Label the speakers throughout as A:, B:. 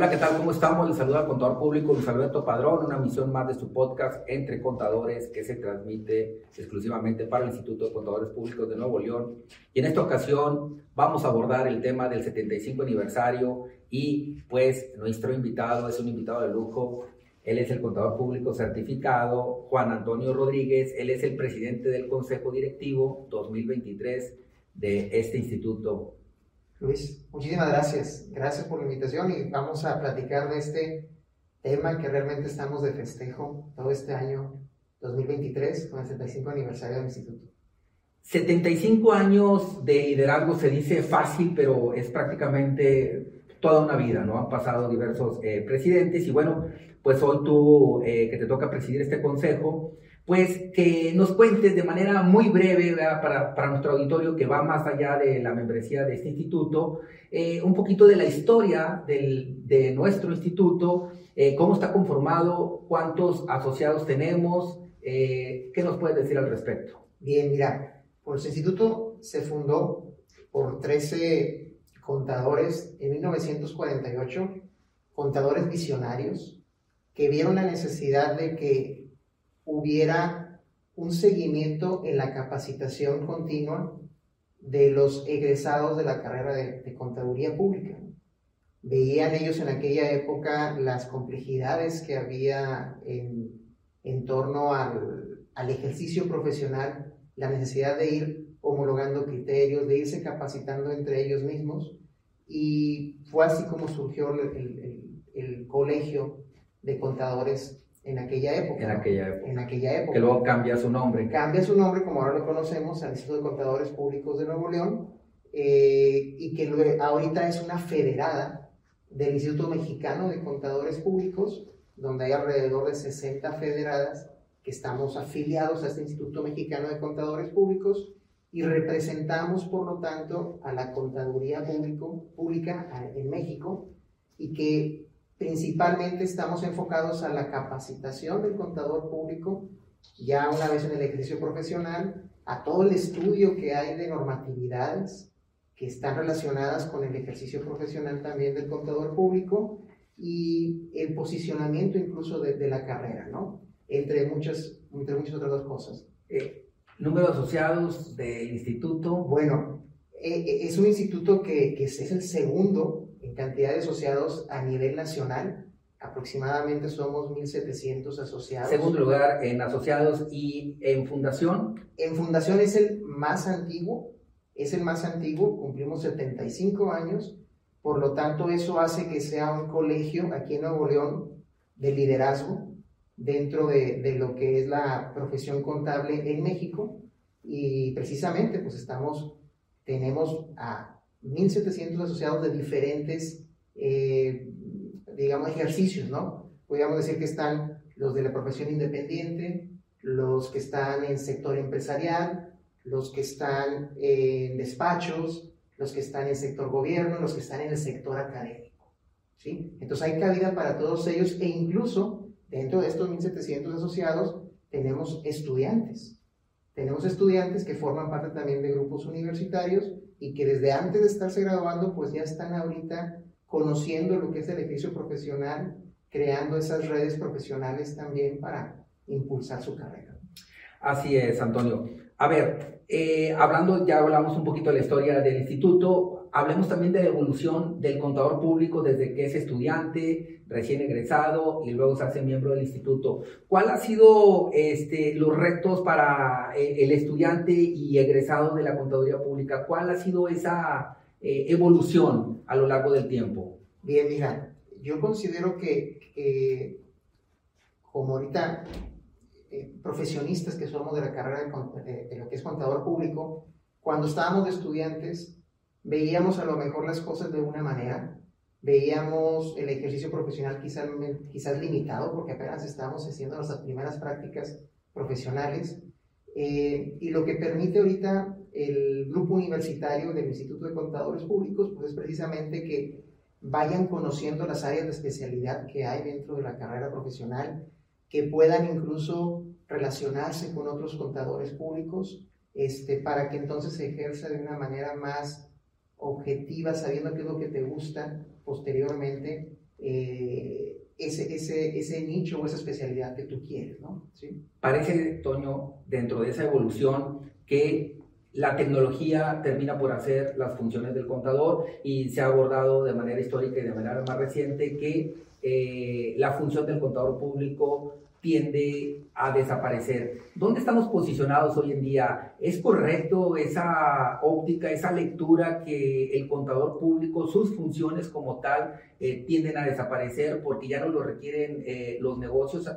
A: Hola, ¿qué tal? ¿Cómo estamos? Les saluda al contador público Luis Alberto Padrón, una misión más de su podcast Entre Contadores que se transmite exclusivamente para el Instituto de Contadores Públicos de Nuevo León. Y en esta ocasión vamos a abordar el tema del 75 aniversario y pues nuestro invitado es un invitado de lujo. Él es el contador público certificado, Juan Antonio Rodríguez. Él es el presidente del Consejo Directivo 2023 de este instituto.
B: Luis, muchísimas gracias. Gracias por la invitación y vamos a platicar de este tema que realmente estamos de festejo todo este año 2023 con el 75 aniversario del instituto.
A: 75 años de liderazgo se dice fácil, pero es prácticamente toda una vida, ¿no? Han pasado diversos eh, presidentes y bueno, pues hoy tú eh, que te toca presidir este consejo, pues que nos cuentes de manera muy breve para, para, nuestro auditorio que va más allá de la membresía de este instituto, eh, un poquito de la historia del, de nuestro instituto, eh, cómo está conformado, cuántos asociados tenemos, eh, ¿qué nos puedes decir al respecto?
B: Bien, mira, pues el instituto se fundó por 13 contadores en 1948, contadores visionarios que vieron la necesidad de que hubiera un seguimiento en la capacitación continua de los egresados de la carrera de, contaduría pública. Veían ellos en aquella época las complejidades que había en, torno al, ejercicio profesional, la necesidad de ir homologando criterios, de irse capacitando entre ellos mismos. Y fue así como surgió el colegio de contadores en aquella época.
A: En aquella época.
B: En aquella época.
A: Que luego cambia su nombre.
B: Cambia su nombre, como ahora lo conocemos, al Instituto de Contadores Públicos de Nuevo León, eh, y que ahorita es una federada del Instituto Mexicano de Contadores Públicos, donde hay alrededor de 60 federadas que estamos afiliados a este Instituto Mexicano de Contadores Públicos y representamos, por lo tanto, a la contaduría público, pública en México y que Principalmente estamos enfocados a la capacitación del contador público, ya una vez en el ejercicio profesional, a todo el estudio que hay de normatividades que están relacionadas con el ejercicio profesional también del contador público y el posicionamiento incluso de, la carrera, ¿no? Entre muchas, entre muchas otras dos cosas.
A: Eh, ¿Número de asociados del instituto?
B: Bueno, eh, eh, es un instituto que, que es el segundo cantidad de asociados a nivel nacional. Aproximadamente somos 1.700 asociados.
A: Segundo lugar en asociados y en fundación.
B: En fundación es el más antiguo, es el más antiguo, cumplimos 75 años, por lo tanto eso hace que sea un colegio aquí en Nuevo León de liderazgo dentro de, de lo que es la profesión contable en México y precisamente pues estamos, tenemos a 1.700 asociados de diferentes, eh, digamos, ejercicios, ¿no? Podríamos decir que están los de la profesión independiente, los que están en sector empresarial, los que están en despachos, los que están en sector gobierno, los que están en el sector académico, ¿sí? Entonces hay cabida para todos ellos e incluso dentro de estos 1.700 asociados tenemos estudiantes. Tenemos estudiantes que forman parte también de grupos universitarios y que desde antes de estarse graduando, pues ya están ahorita conociendo lo que es el ejercicio profesional, creando esas redes profesionales también para impulsar su carrera.
A: Así es, Antonio. A ver, eh, hablando, ya hablamos un poquito de la historia del instituto, hablemos también de la evolución del contador público desde que es estudiante, recién egresado y luego se hace miembro del instituto. ¿Cuál ha sido este, los retos para eh, el estudiante y egresado de la contaduría pública? ¿Cuál ha sido esa eh, evolución a lo largo del tiempo?
B: Bien, mira, yo considero que como ahorita eh, profesionistas que somos de la carrera de, lo que es contador público, cuando estábamos de estudiantes, veíamos a lo mejor las cosas de una manera, veíamos el ejercicio profesional quizás, quizás limitado, porque apenas estábamos haciendo nuestras primeras prácticas profesionales, eh, y lo que permite ahorita el grupo universitario del Instituto de Contadores Públicos, pues es precisamente que vayan conociendo las áreas de especialidad que hay dentro de la carrera profesional, que puedan incluso relacionarse con otros contadores públicos, este, para que entonces se ejerza de una manera más objetiva, sabiendo qué es lo que te gusta posteriormente, eh, ese, ese, ese, nicho o esa especialidad que tú quieres, ¿no? ¿Sí?
A: Parece, Toño, dentro de esa evolución que la tecnología termina por hacer las funciones del contador y se ha abordado de manera histórica y de manera más reciente que eh, la función del contador público tiende a desaparecer. ¿Dónde estamos posicionados hoy en día? ¿Es correcto esa óptica, esa lectura que el contador público, sus funciones como tal, eh, tienden a desaparecer porque ya no lo requieren eh, los negocios?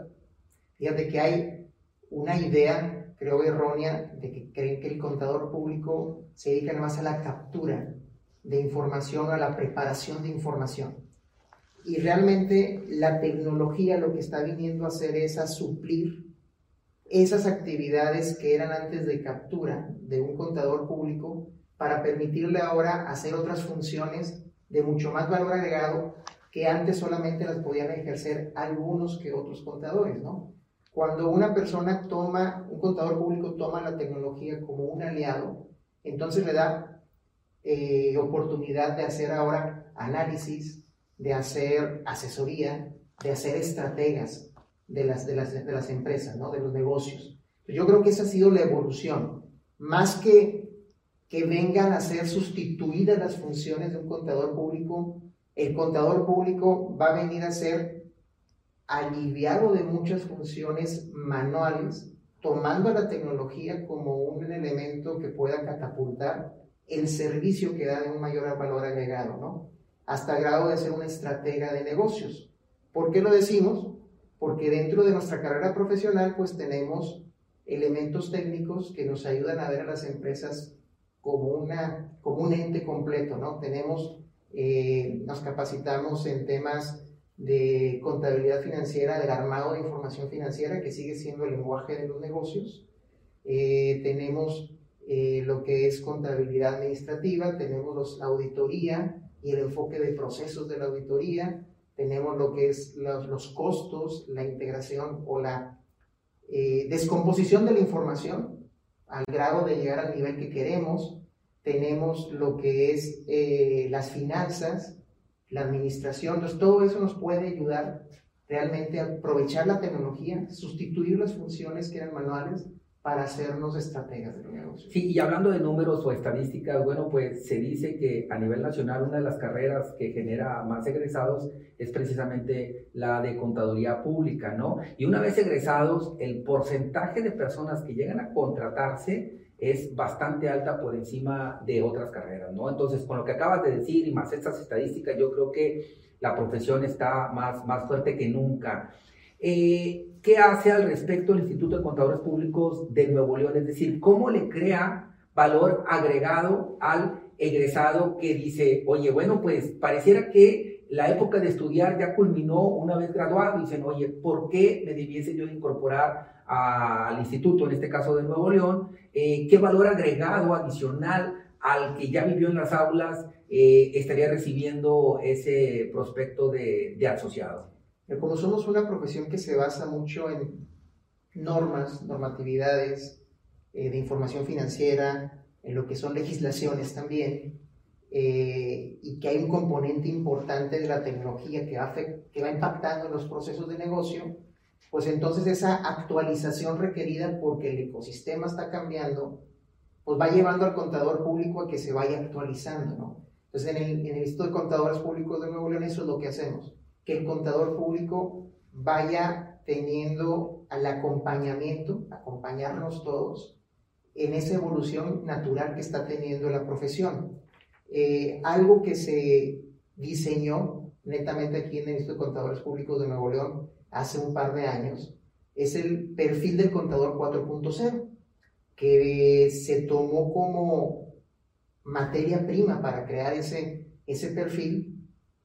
B: Fíjate que hay una idea, creo errónea, de que creen que el contador público se dedica más a la captura de información, a la preparación de información. Y realmente la tecnología lo que está viniendo a hacer es a suplir esas actividades que eran antes de captura de un contador público para permitirle ahora hacer otras funciones de mucho más valor agregado que antes solamente las podían ejercer algunos que otros contadores, ¿no? Cuando una persona toma, un contador público toma la tecnología como un aliado, entonces le da eh, oportunidad de hacer ahora análisis, de hacer asesoría, de hacer estrategas de las, de las, de las empresas, ¿no? de los negocios. Yo creo que esa ha sido la evolución. Más que que vengan a ser sustituidas las funciones de un contador público, el contador público va a venir a ser aliviado de muchas funciones manuales, tomando la tecnología como un elemento que pueda catapultar el servicio que da de un mayor valor agregado, ¿no? Hasta el grado de ser una estratega de negocios. ¿Por qué lo decimos? Porque dentro de nuestra carrera profesional pues tenemos elementos técnicos que nos ayudan a ver a las empresas como, una, como un ente completo, ¿no? Tenemos, eh, nos capacitamos en temas de contabilidad financiera, del armado de información financiera, que sigue siendo el lenguaje de los negocios. Eh, tenemos eh, lo que es contabilidad administrativa, tenemos los, auditoría, y el enfoque de procesos de la auditoría, tenemos lo que es los, costos, la integración o la eh, descomposición de la información al grado de llegar al nivel que queremos, tenemos lo que es eh, las finanzas, la administración, entonces todo eso nos puede ayudar realmente a aprovechar la tecnología, sustituir las funciones que eran manuales para hacernos estrategas de negocio.
A: Sí, y hablando de números o estadísticas, bueno, pues se dice que a nivel nacional una de las carreras que genera más egresados es precisamente la de contaduría pública, ¿no? Y una vez egresados, el porcentaje de personas que llegan a contratarse es bastante alta por encima de otras carreras, ¿no? Entonces, con lo que acabas de decir y más estas estadísticas, yo creo que la profesión está más, más fuerte que nunca. Eh, ¿Qué hace al respecto el Instituto de Contadores Públicos de Nuevo León? Es decir, ¿cómo le crea valor agregado al egresado que dice, oye, bueno, pues pareciera que la época de estudiar ya culminó una vez graduado dicen, oye, ¿por qué me debiese yo incorporar al instituto, en este caso de Nuevo León? Eh, ¿Qué valor agregado adicional al que ya vivió en las aulas eh, estaría recibiendo ese prospecto de, de asociado?
B: Como somos una profesión que se basa mucho en normas, normatividades eh, de información financiera, en lo que son legislaciones también, eh, y que hay un componente importante de la tecnología que va, que va impactando en los procesos de negocio, pues entonces esa actualización requerida porque el ecosistema está cambiando, pues va llevando al contador público a que se vaya actualizando, ¿no? Entonces en el, en el Instituto de Contadores Públicos de Nuevo León eso es lo que hacemos que el contador público vaya teniendo al acompañamiento, acompañarnos todos en esa evolución natural que está teniendo la profesión. Eh, algo que se diseñó netamente aquí en el Instituto de Contadores Públicos de Nuevo León hace un par de años es el perfil del contador 4.0, que se tomó como materia prima para crear ese, ese perfil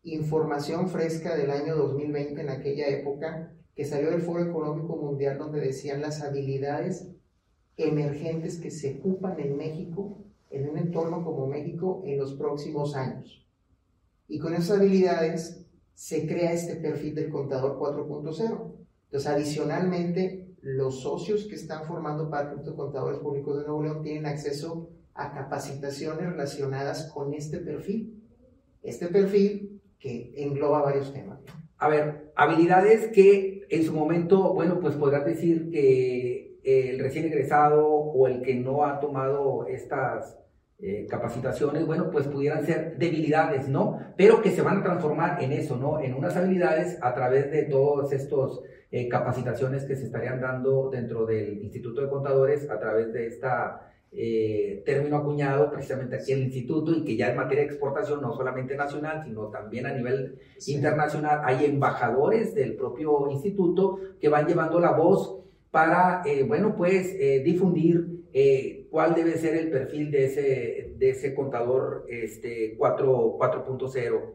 B: información fresca del año 2020 en aquella época que salió del Foro Económico Mundial donde decían las habilidades emergentes que se ocupan en México, en un entorno como México, en los próximos años. Y con esas habilidades se crea este perfil del contador 4.0. Entonces, adicionalmente, los socios que están formando parte de contadores públicos de Nuevo León tienen acceso a capacitaciones relacionadas con este perfil. Este perfil que engloba varios temas.
A: A ver, habilidades que en su momento, bueno, pues podrás decir que el recién egresado o el que no ha tomado estas eh, capacitaciones, bueno, pues pudieran ser debilidades, ¿no? Pero que se van a transformar en eso, ¿no? En unas habilidades a través de todos estos eh, capacitaciones que se estarían dando dentro del Instituto de Contadores a través de esta eh, término acuñado precisamente aquí en el instituto y que ya en materia de exportación, no solamente nacional, sino también a nivel internacional, hay embajadores del propio instituto que van llevando la voz para, eh, bueno, pues eh, difundir cuál debe ser el perfil de ese, de ese contador este, 4.0.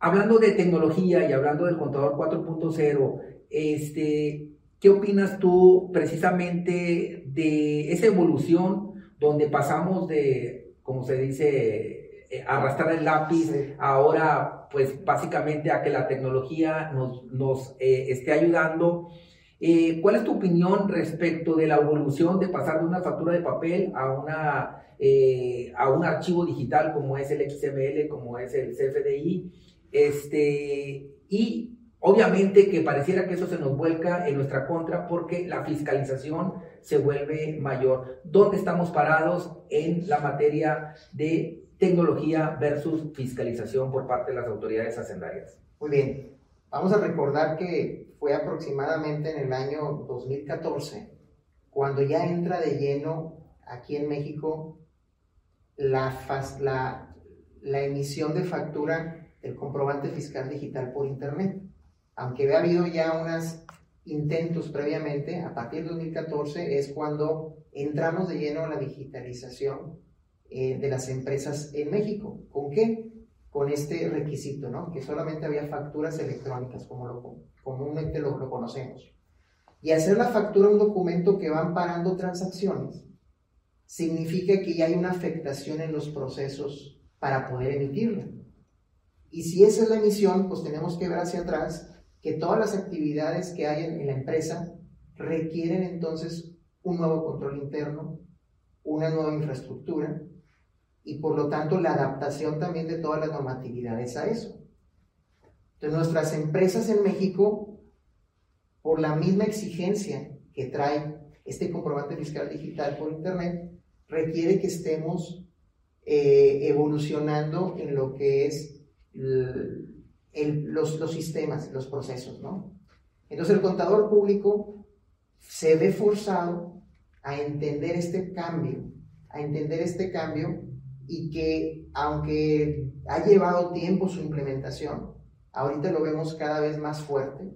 A: Hablando de tecnología y hablando del contador 4.0, este, ¿qué opinas tú precisamente de esa evolución donde pasamos de, como se dice, eh, arrastrar el lápiz, ahora pues básicamente a que la tecnología nos, nos eh, esté ayudando. Eh, ¿Cuál es tu opinión respecto de la evolución de pasar de una factura de papel a, una, a un archivo digital como es el XML, como es el CFDI? Este, y obviamente que pareciera que eso se nos vuelca en nuestra contra porque la fiscalización se vuelve mayor. ¿Dónde estamos parados en la materia de tecnología versus fiscalización por parte de las autoridades hacendarias?
B: Muy bien, vamos a recordar que fue aproximadamente en el año 2014 cuando ya entra de lleno aquí en México la, emisión de factura del comprobante fiscal digital por Internet. Aunque había habido ya unas intentos previamente, a partir de 2014 es cuando entramos de lleno a la digitalización eh, de las empresas en México. ¿Con qué? Con este requisito, ¿no? Que solamente había facturas electrónicas, como lo, comúnmente lo, conocemos. Y hacer la factura un documento que va amparando transacciones significa que ya hay una afectación en los procesos para poder emitirla. Y si esa es la emisión, pues tenemos que ver hacia atrás que todas las actividades que hay en, la empresa requieren entonces un nuevo control interno, una nueva infraestructura y por lo tanto la adaptación también de todas las normatividades a eso. Entonces nuestras empresas en México, por la misma exigencia que trae este comprobante fiscal digital por Internet, requiere que estemos eh, evolucionando en lo que es los, los, sistemas, los procesos, ¿no? Entonces el contador público se ve forzado a entender este cambio, a entender este cambio y que aunque ha llevado tiempo su implementación, ahorita lo vemos cada vez más fuerte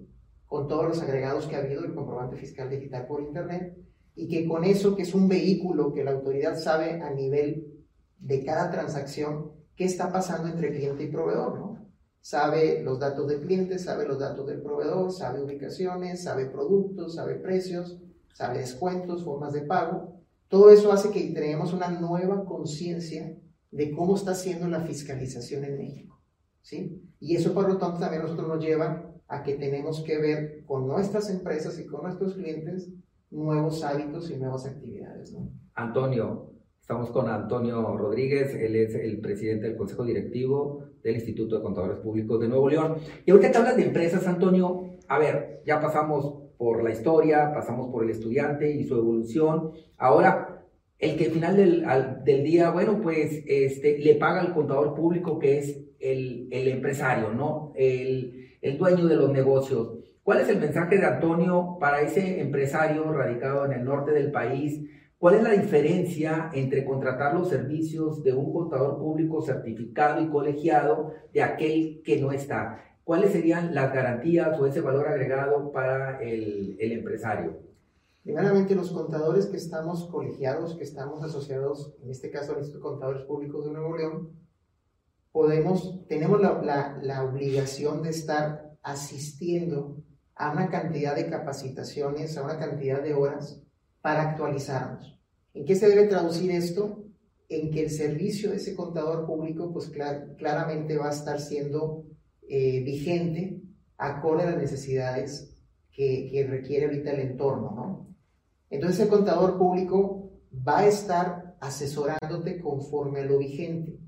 B: con todos los agregados que ha habido del comprobante fiscal digital por Internet y que con eso, que es un vehículo que la autoridad sabe a nivel de cada transacción, qué está pasando entre cliente y proveedor, ¿no? Sabe los datos del cliente, sabe los datos del proveedor, sabe ubicaciones, sabe productos, sabe precios, sabe descuentos, formas de pago. Todo eso hace que tenemos una nueva conciencia de cómo está siendo la fiscalización en México. ¿sí? Y eso por lo tanto también nosotros nos lleva a que tenemos que ver con nuestras empresas y con nuestros clientes nuevos hábitos y nuevas actividades. ¿no?
A: Antonio, Estamos con Antonio Rodríguez, él es el presidente del Consejo Directivo del Instituto de Contadores Públicos de Nuevo León. Y ahorita que hablas de empresas, Antonio, a ver, ya pasamos por la historia, pasamos por el estudiante y su evolución. Ahora, el que al final del, del día, bueno, pues este, le paga al contador público que es el, el empresario, ¿no? El, el dueño de los negocios. ¿Cuál es el mensaje de Antonio para ese empresario radicado en el norte del país? ¿Cuál es la diferencia entre contratar los servicios de un contador público certificado y colegiado de aquel que no está? ¿Cuáles serían las garantías o ese valor agregado para el, el empresario?
B: Primeramente, los contadores que estamos colegiados, que estamos asociados, en este caso al Instituto de Contadores Públicos de Nuevo León, podemos, tenemos la, la, la obligación de estar asistiendo a una cantidad de capacitaciones, a una cantidad de horas para actualizarnos. ¿En qué se debe traducir esto? En que el servicio de ese contador público, pues claramente va a estar siendo eh, vigente acorde a las necesidades que, que, requiere ahorita el entorno, ¿no? Entonces el contador público va a estar asesorándote conforme a lo vigente.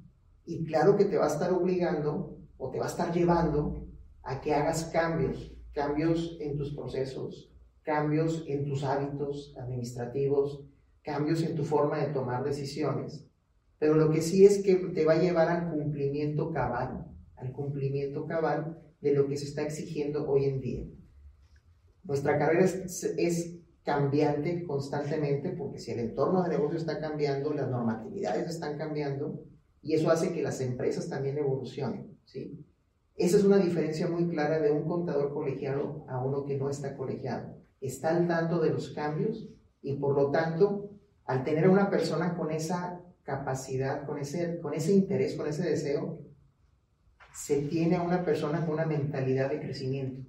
B: Y claro que te va a estar obligando o te va a estar llevando a que hagas cambios, cambios en tus procesos, cambios en tus hábitos administrativos, cambios en tu forma de tomar decisiones. Pero lo que sí es que te va a llevar al cumplimiento cabal, al cumplimiento cabal de lo que se está exigiendo hoy en día. Nuestra carrera es, cambiante constantemente porque si el entorno de negocio está cambiando, las normatividades están cambiando y eso hace que las empresas también evolucionen. ¿sí? Esa es una diferencia muy clara de un contador colegiado a uno que no está colegiado. Está al tanto de los cambios y por lo tanto, al tener a una persona con esa capacidad, con ese, con ese interés, con ese deseo, se tiene a una persona con una mentalidad de crecimiento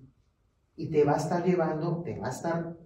B: y te va a estar llevando, te va a estar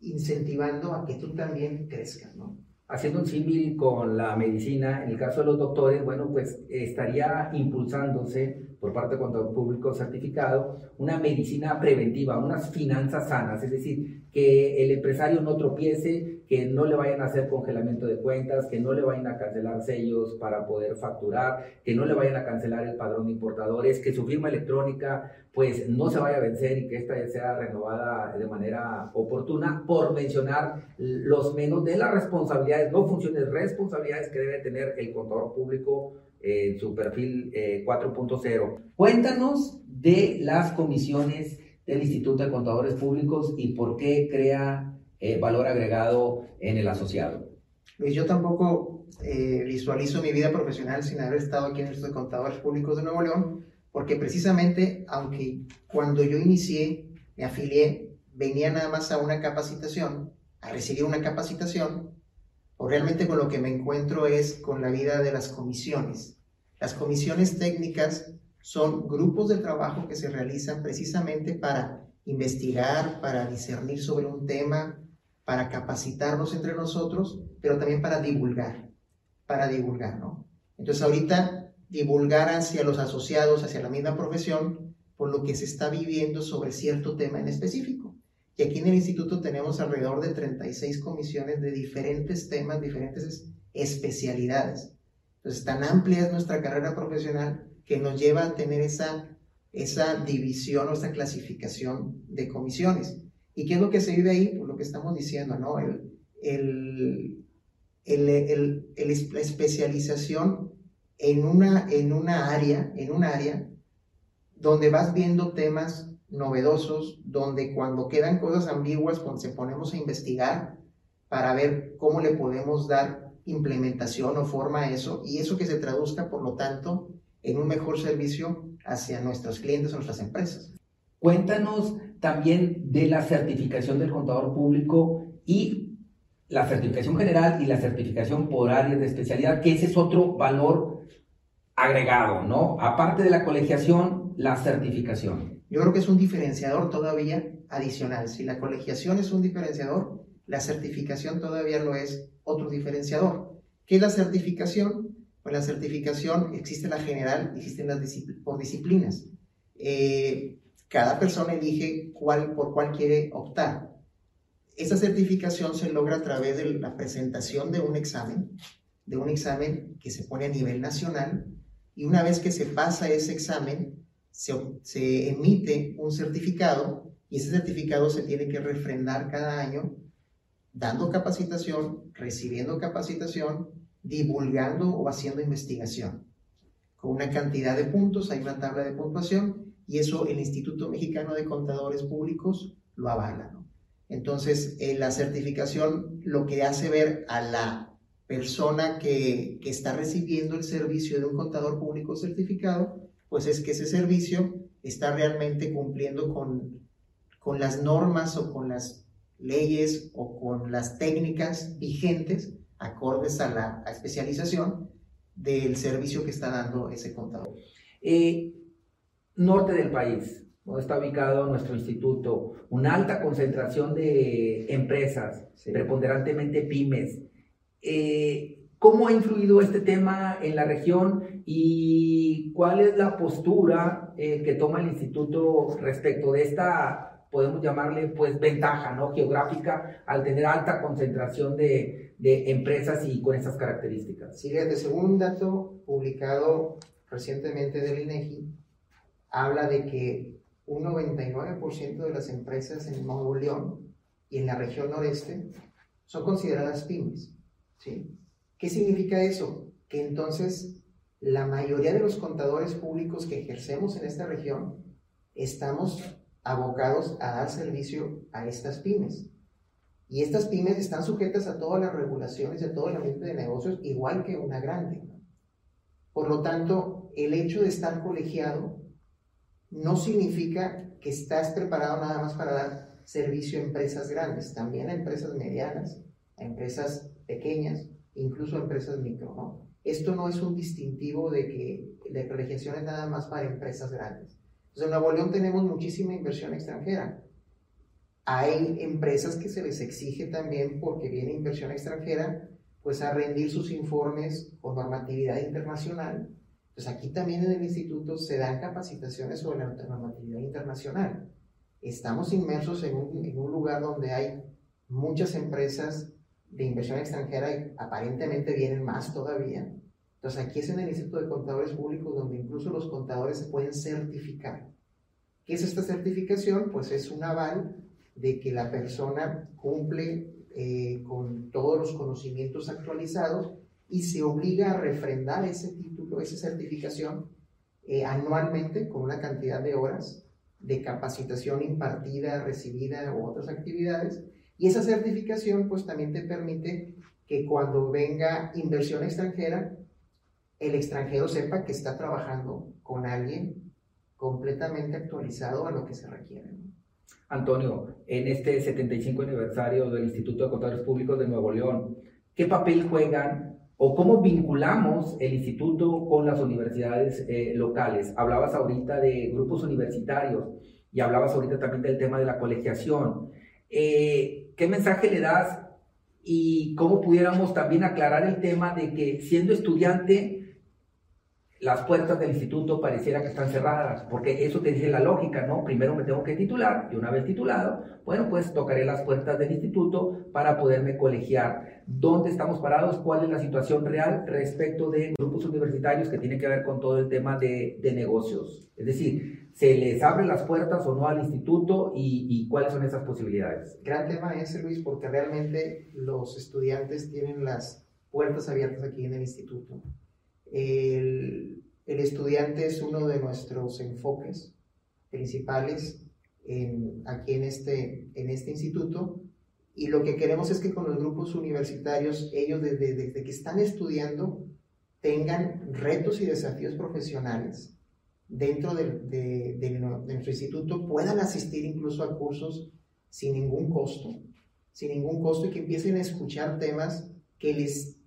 B: incentivando a que tú también crezcas, ¿no?
A: Haciendo un símil con la medicina, en el caso de los doctores, bueno, pues estaría impulsándose por parte del contador público certificado una medicina preventiva, unas finanzas sanas, es decir, que el empresario no tropiece, que no le vayan a hacer congelamiento de cuentas, que no le vayan a cancelar sellos para poder facturar, que no le vayan a cancelar el padrón de importadores, que su firma electrónica pues no se vaya a vencer y que esta sea renovada de manera oportuna, por mencionar los menos de las responsabilidades, no funciones, responsabilidades que debe tener el contador público en su perfil 4.0. Eh, Cuéntanos de las comisiones del Instituto de Contadores Públicos y por qué crea eh, valor agregado en el asociado.
B: Luis, yo tampoco eh, visualizo mi vida profesional sin haber estado aquí en el Instituto de Contadores Públicos de Nuevo León, porque precisamente, aunque cuando yo inicié, me afilié, venía nada más a una capacitación, a recibir una capacitación, o realmente con lo que me encuentro es con la vida de las comisiones. Las comisiones técnicas son grupos de trabajo que se realizan precisamente para investigar, para discernir sobre un tema, para capacitarnos entre nosotros, pero también para divulgar, para divulgar, ¿no? Entonces ahorita divulgar hacia los asociados, hacia la misma profesión, por lo que se está viviendo sobre cierto tema en específico. Y aquí en el instituto tenemos alrededor de 36 comisiones de diferentes temas, diferentes especialidades. Entonces, tan amplia es nuestra carrera profesional que nos lleva a tener esa, esa división o esa clasificación de comisiones. ¿Y qué es lo que se vive ahí? Pues lo que estamos diciendo, ¿no? El, el, el, la especialización en una, en una área, en un área donde vas viendo temas novedosos, donde cuando quedan cosas ambiguas, cuando se ponemos a investigar para ver cómo le podemos dar implementación o forma a eso, y eso que se traduzca, por lo tanto, en un mejor servicio hacia nuestros clientes nuestras empresas.
A: Cuéntanos también de la certificación del contador público y la certificación general y la certificación por áreas de especialidad, que ese es otro valor agregado, ¿no? Aparte de la colegiación, la certificación.
B: Yo creo que es un diferenciador todavía adicional. Si la colegiación es un diferenciador, la certificación todavía lo es otro diferenciador. ¿Qué es la certificación? Pues la certificación existe la general, existen las por disciplinas. Eh, cada persona elige cuál, por cuál quiere optar. Esa certificación se logra a través de la presentación de un examen, de un examen que se pone a nivel nacional, y una vez que se pasa ese examen, se, se emite un certificado, y ese certificado se tiene que refrendar cada año, dando capacitación, recibiendo capacitación divulgando o haciendo investigación. Con una cantidad de puntos, hay una tabla de puntuación y eso el Instituto Mexicano de Contadores Públicos lo avala. Entonces, en la certificación lo que hace ver a la persona que, que está recibiendo el servicio de un contador público certificado, pues es que ese servicio está realmente cumpliendo con, con las normas o con las leyes o con las técnicas vigentes acordes a la especialización del servicio que está dando ese contador.
A: Eh, norte del país, donde está ubicado nuestro instituto, una alta concentración de empresas, preponderantemente pymes. Eh, ¿Cómo ha influido este tema en la región y cuál es la postura eh, que toma el instituto respecto de esta podemos llamarle pues ventaja ¿no? geográfica al tener alta concentración de, de empresas y con esas características.
B: Sí, desde según un dato publicado recientemente del INEGI habla de que un 99% de las empresas en Nuevo León y en la región noreste son consideradas pymes. ¿sí? ¿Qué significa eso? Que entonces la mayoría de los contadores públicos que ejercemos en esta región estamos abocados a dar servicio a estas pymes. Y estas pymes están sujetas a todas las regulaciones de todo el ambiente de negocios, igual que una grande. Por lo tanto, el hecho de estar colegiado no significa que estás preparado nada más para dar servicio a empresas grandes, también a empresas medianas, a empresas pequeñas, incluso a empresas micro. Esto no es un distintivo de que la colegiación es nada más para empresas grandes. Entonces, en Nuevo León tenemos muchísima inversión extranjera. Hay empresas que se les exige también, porque viene inversión extranjera, pues a rendir sus informes con normatividad internacional. Pues aquí también en el instituto se dan capacitaciones sobre la normatividad internacional. Estamos inmersos en un, en un lugar donde hay muchas empresas de inversión extranjera y aparentemente vienen más todavía. Entonces aquí es en el Instituto de Contadores Públicos donde incluso los contadores se pueden certificar. ¿Qué es esta certificación? Pues es un aval de que la persona cumple eh, con todos los conocimientos actualizados y se obliga a refrendar ese título, esa certificación eh, anualmente con una cantidad de horas de capacitación impartida, recibida u otras actividades. Y esa certificación pues también te permite que cuando venga inversión extranjera, el extranjero sepa que está trabajando con alguien completamente actualizado a lo que se requiere.
A: Antonio, en este 75 aniversario del Instituto de Contadores Públicos de Nuevo León, ¿qué papel juegan o cómo vinculamos el instituto con las universidades eh, locales? Hablabas ahorita de grupos universitarios y hablabas ahorita también del tema de la colegiación. Eh, ¿Qué mensaje le das y cómo pudiéramos también aclarar el tema de que siendo estudiante las puertas del instituto pareciera que están cerradas, porque eso te dice la lógica, ¿no? Primero me tengo que titular y una vez titulado, bueno, pues tocaré las puertas del instituto para poderme colegiar. ¿Dónde estamos parados? ¿Cuál es la situación real respecto de grupos universitarios que tiene que ver con todo el tema de, de negocios? Es decir, ¿se les abre las puertas o no al instituto y, y cuáles son esas posibilidades?
B: Gran tema ese, Luis, porque realmente los estudiantes tienen las puertas abiertas aquí en el instituto. El, el estudiante es uno de nuestros enfoques principales en, aquí en este, en este instituto. Y lo que queremos es que con los grupos universitarios, ellos desde, desde que están estudiando, tengan retos y desafíos profesionales dentro de, de, de, nuestro instituto, puedan asistir incluso a cursos sin ningún costo, sin ningún costo y que empiecen a escuchar temas que les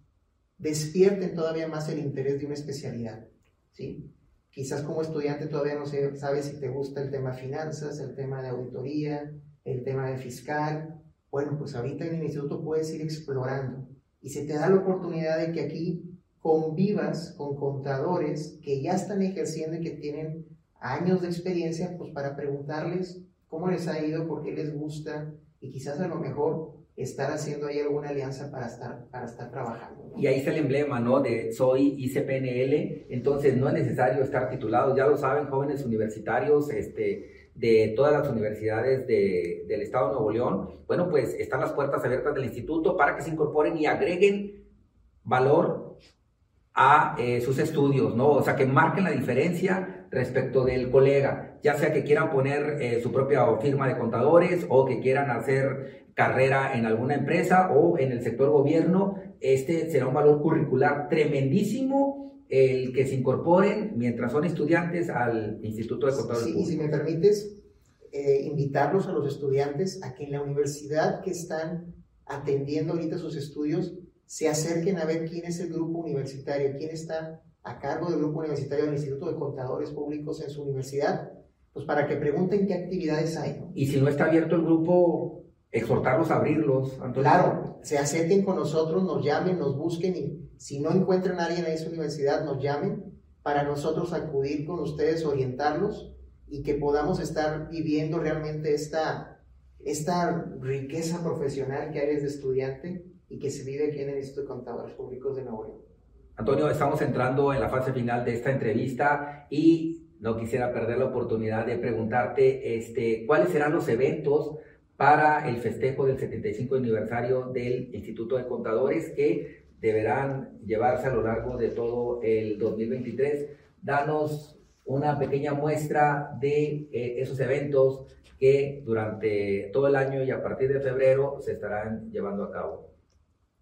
B: despierten todavía más el interés de una especialidad. ¿sí? Quizás como estudiante todavía no sabes si te gusta el tema finanzas, el tema de auditoría, el tema de fiscal. Bueno, pues ahorita en el instituto puedes ir explorando y se te da la oportunidad de que aquí convivas con contadores que ya están ejerciendo y que tienen años de experiencia, pues para preguntarles cómo les ha ido, por qué les gusta y quizás a lo mejor estar haciendo ahí alguna alianza para estar, para estar trabajando.
A: Y ahí está el emblema, ¿no? De soy ICPNL, entonces no es necesario estar titulado, ya lo saben jóvenes universitarios, este, de todas las universidades de, del Estado de Nuevo León, bueno, pues están las puertas abiertas del instituto para que se incorporen y agreguen valor a eh, sus estudios, ¿no? O sea, que marquen la diferencia respecto del colega, ya sea que quieran poner eh, su propia firma de contadores o que quieran hacer carrera en alguna empresa o en el sector gobierno, este será un valor curricular tremendísimo el que se incorporen mientras son estudiantes al Instituto de Contadores.
B: Sí, y si me permites, eh, invitarlos a los estudiantes a que en la universidad que están atendiendo ahorita sus estudios se acerquen a ver quién es el grupo universitario, quién está a cargo del grupo universitario del Instituto de Contadores Públicos en su universidad, pues para que pregunten qué actividades hay.
A: Y si no está abierto el grupo, exhortarlos a abrirlos.
B: Claro, se acerquen con nosotros, nos llamen, nos busquen y si no encuentran a alguien en esa universidad, nos llamen para nosotros acudir con ustedes, orientarlos y que podamos estar viviendo realmente esta, esta riqueza profesional que hay desde estudiante y que se vive aquí en el Instituto de Contadores Públicos de Nuevo León.
A: Antonio, estamos entrando en la fase final de esta entrevista y no quisiera perder la oportunidad de preguntarte este, cuáles serán los eventos para el festejo del 75 aniversario del Instituto de Contadores que deberán llevarse a lo largo de todo el 2023. Danos una pequeña muestra de eh, esos eventos que durante todo el año y a partir de febrero se estarán llevando a cabo.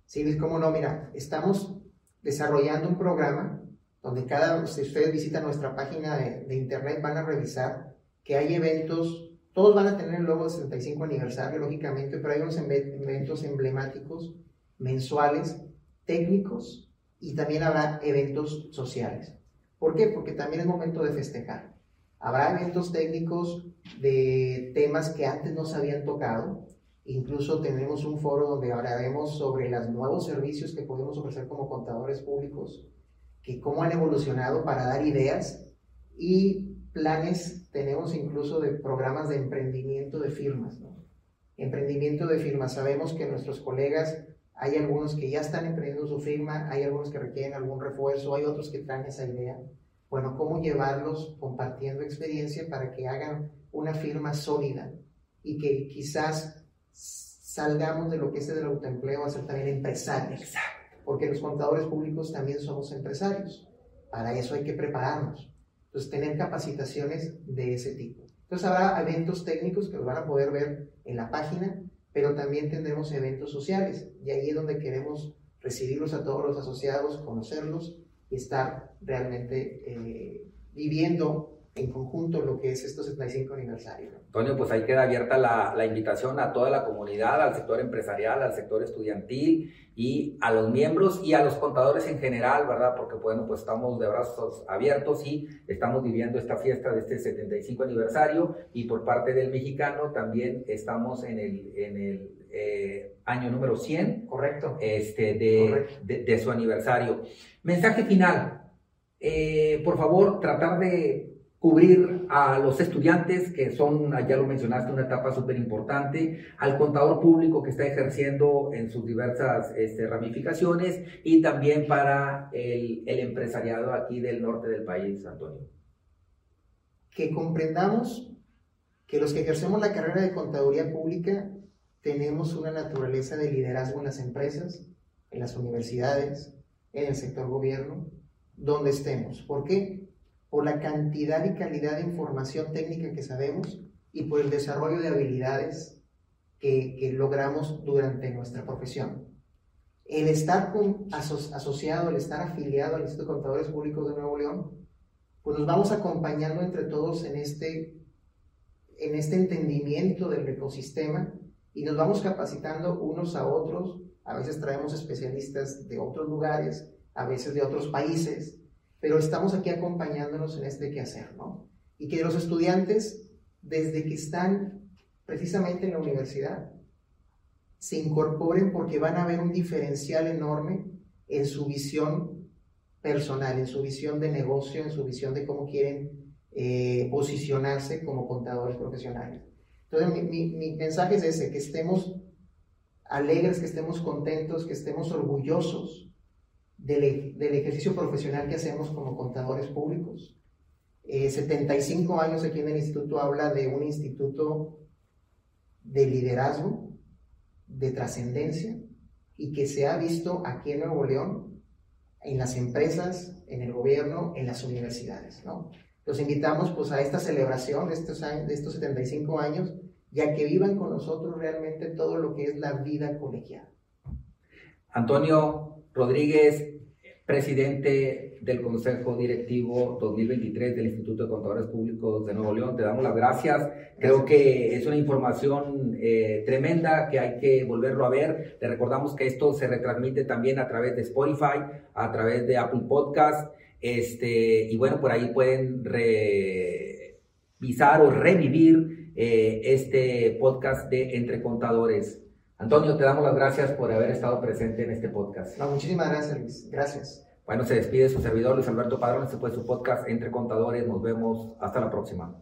B: Sí, Luis, cómo no, mira, estamos desarrollando un programa donde cada, si ustedes visitan nuestra página de, internet van a revisar que hay eventos, todos van a tener el logo de 75 aniversario, lógicamente, pero hay unos eventos emblemáticos mensuales, técnicos y también habrá eventos sociales. ¿Por qué? Porque también es momento de festejar. Habrá eventos técnicos de temas que antes no se habían tocado. Incluso tenemos un foro donde hablaremos sobre los nuevos servicios que podemos ofrecer como contadores públicos, que cómo han evolucionado para dar ideas y planes. Tenemos incluso de programas de emprendimiento de firmas. Emprendimiento de firmas. Sabemos que nuestros colegas, hay algunos que ya están emprendiendo su firma, hay algunos que requieren algún refuerzo, hay otros que traen esa idea bueno, cómo llevarlos compartiendo experiencia para que hagan una firma sólida y que quizás salgamos de lo que es el autoempleo a ser también empresarios. Exacto. Porque los contadores públicos también somos empresarios. Para eso hay que prepararnos. Entonces, tener capacitaciones de ese tipo. Entonces, habrá eventos técnicos que los van a poder ver en la página, pero también tendremos eventos sociales. Y ahí es donde queremos recibirlos a todos los asociados, conocerlos y estar realmente eh, viviendo en conjunto lo que es estos 75 aniversario.
A: Antonio, pues ahí queda abierta la, la, invitación a toda la comunidad, al sector empresarial, al sector estudiantil y a los miembros y a los contadores en general, ¿verdad? Porque bueno, pues estamos de brazos abiertos y estamos viviendo esta fiesta de este 75 aniversario y por parte del mexicano también estamos en el, en el eh, año número 100.
B: Correcto.
A: Este, de, De, su aniversario. Mensaje final. Eh, por favor, tratar de cubrir a los estudiantes, que son, ya lo mencionaste, una etapa súper importante, al contador público que está ejerciendo en sus diversas este, ramificaciones y también para el, el empresariado aquí del norte del país, Antonio.
B: Que comprendamos que los que ejercemos la carrera de contaduría pública tenemos una naturaleza de liderazgo en las empresas, en las universidades, en el sector gobierno, donde estemos. ¿Por qué? Por la cantidad y calidad de información técnica que sabemos y por el desarrollo de habilidades que, logramos durante nuestra profesión. El estar asociado, el estar afiliado al Instituto de Contadores Públicos de Nuevo León, pues nos vamos acompañando entre todos en este, en este entendimiento del ecosistema y nos vamos capacitando unos a otros. A veces traemos especialistas de otros lugares, a veces de otros países, pero estamos aquí acompañándonos en este quehacer, ¿no? Y que los estudiantes, desde que están precisamente en la universidad, se incorporen porque van a ver un diferencial enorme en su visión personal, en su visión de negocio, en su visión de cómo quieren eh, posicionarse como contadores profesionales. Entonces, mi, mensaje es ese, que estemos alegres, que estemos contentos, que estemos orgullosos del, ejercicio profesional que hacemos como contadores públicos. 75 eh, años aquí en el instituto habla de un instituto de liderazgo, de trascendencia, y que se ha visto aquí en Nuevo León, en las empresas, en el gobierno, en las universidades. ¿no? Los invitamos pues a esta celebración de estos, años, de estos 75 años, ya que vivan con nosotros realmente todo lo que es la vida colegial.
A: Antonio Rodríguez, presidente del Consejo Directivo 2023 del Instituto de Contadores Públicos de Nuevo León, te damos las gracias. Creo que es una información eh, tremenda que hay que volverlo a ver. Le recordamos que esto se retransmite también a través de Spotify, a través de Apple Podcast este, y bueno, por ahí pueden revisar o revivir eh, este podcast de Entre Contadores. Antonio, te damos las gracias por haber estado presente en este podcast.
B: muchísimas gracias, Luis. Gracias.
A: Bueno, se despide su servidor Luis Alberto Padrón. Este fue su podcast Entre Contadores. Nos vemos. Hasta la próxima.